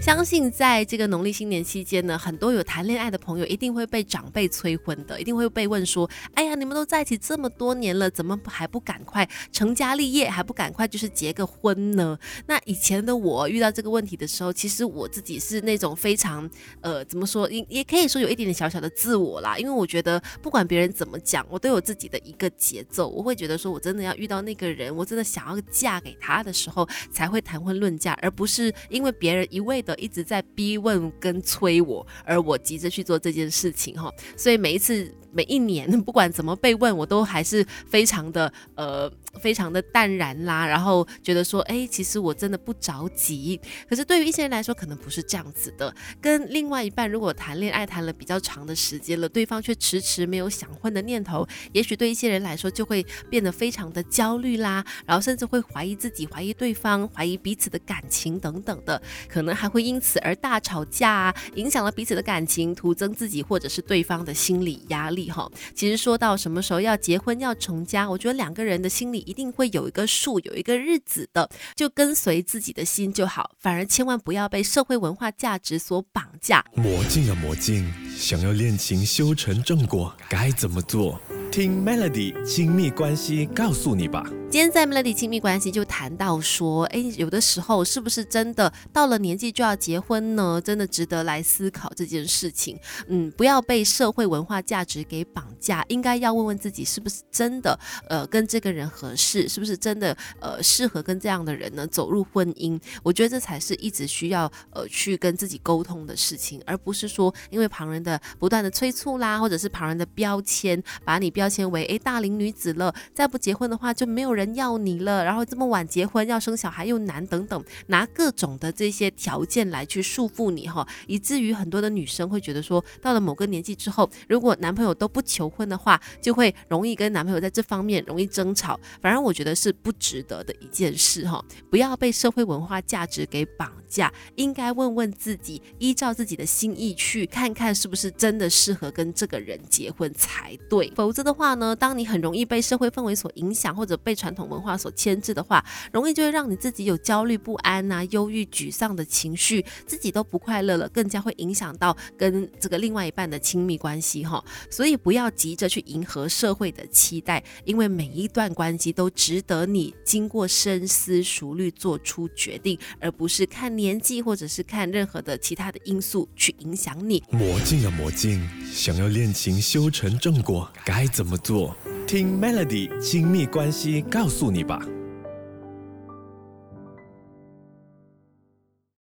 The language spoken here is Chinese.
相信在这个农历新年期间呢，很多有谈恋爱的朋友一定会被长辈催婚的，一定会被问说：“哎呀，你们都在一起这么多年了，怎么还不赶快成家立业，还不赶快就是结个婚呢？”那以前的我遇到这个问题的时候，其实我自己是那种非常呃，怎么说，也也可以说有一点点小小的自我啦，因为我觉得不管别人怎么讲，我都有自己的一个节奏，我会觉得说我真的要遇到那个人，我真的想要嫁给他的时候才会谈婚论嫁，而不是因为别人一味一直在逼问跟催我，而我急着去做这件事情哈，所以每一次。每一年 不管怎么被问，我都还是非常的呃，非常的淡然啦，然后觉得说，哎，其实我真的不着急。可是对于一些人来说，可能不是这样子的。跟另外一半如果谈恋爱谈了比较长的时间了，对方却迟迟没有想婚的念头，也许对一些人来说就会变得非常的焦虑啦，然后甚至会怀疑自己、怀疑对方、怀疑彼此的感情等等的，可能还会因此而大吵架啊，影响了彼此的感情，徒增自己或者是对方的心理压力。哈，其实说到什么时候要结婚要成家，我觉得两个人的心里一定会有一个数，有一个日子的，就跟随自己的心就好，反而千万不要被社会文化价值所绑架。魔镜啊魔镜，想要恋情修成正果，该怎么做？听 Melody 亲密关系告诉你吧。今天在 Melody 亲密关系就谈到说，哎，有的时候是不是真的到了年纪就要结婚呢？真的值得来思考这件事情。嗯，不要被社会文化价值给绑架，应该要问问自己是不是真的，呃，跟这个人合适，是不是真的，呃，适合跟这样的人呢走入婚姻？我觉得这才是一直需要呃去跟自己沟通的事情，而不是说因为旁人的不断的催促啦，或者是旁人的标签，把你标签为哎大龄女子了，再不结婚的话就没有。人要你了，然后这么晚结婚，要生小孩又难等等，拿各种的这些条件来去束缚你哈，以至于很多的女生会觉得说，到了某个年纪之后，如果男朋友都不求婚的话，就会容易跟男朋友在这方面容易争吵。反正我觉得是不值得的一件事哈，不要被社会文化价值给绑架，应该问问自己，依照自己的心意去看看是不是真的适合跟这个人结婚才对。否则的话呢，当你很容易被社会氛围所影响，或者被传统文化所牵制的话，容易就会让你自己有焦虑不安呐、忧郁、沮丧的情绪，自己都不快乐了，更加会影响到跟这个另外一半的亲密关系哈。所以不要急着去迎合社会的期待，因为每一段关系都值得你经过深思熟虑做出决定，而不是看年纪或者是看任何的其他的因素去影响你。魔镜啊魔镜，想要恋情修成正果，该怎么做？听 Melody 亲密关系告诉你吧。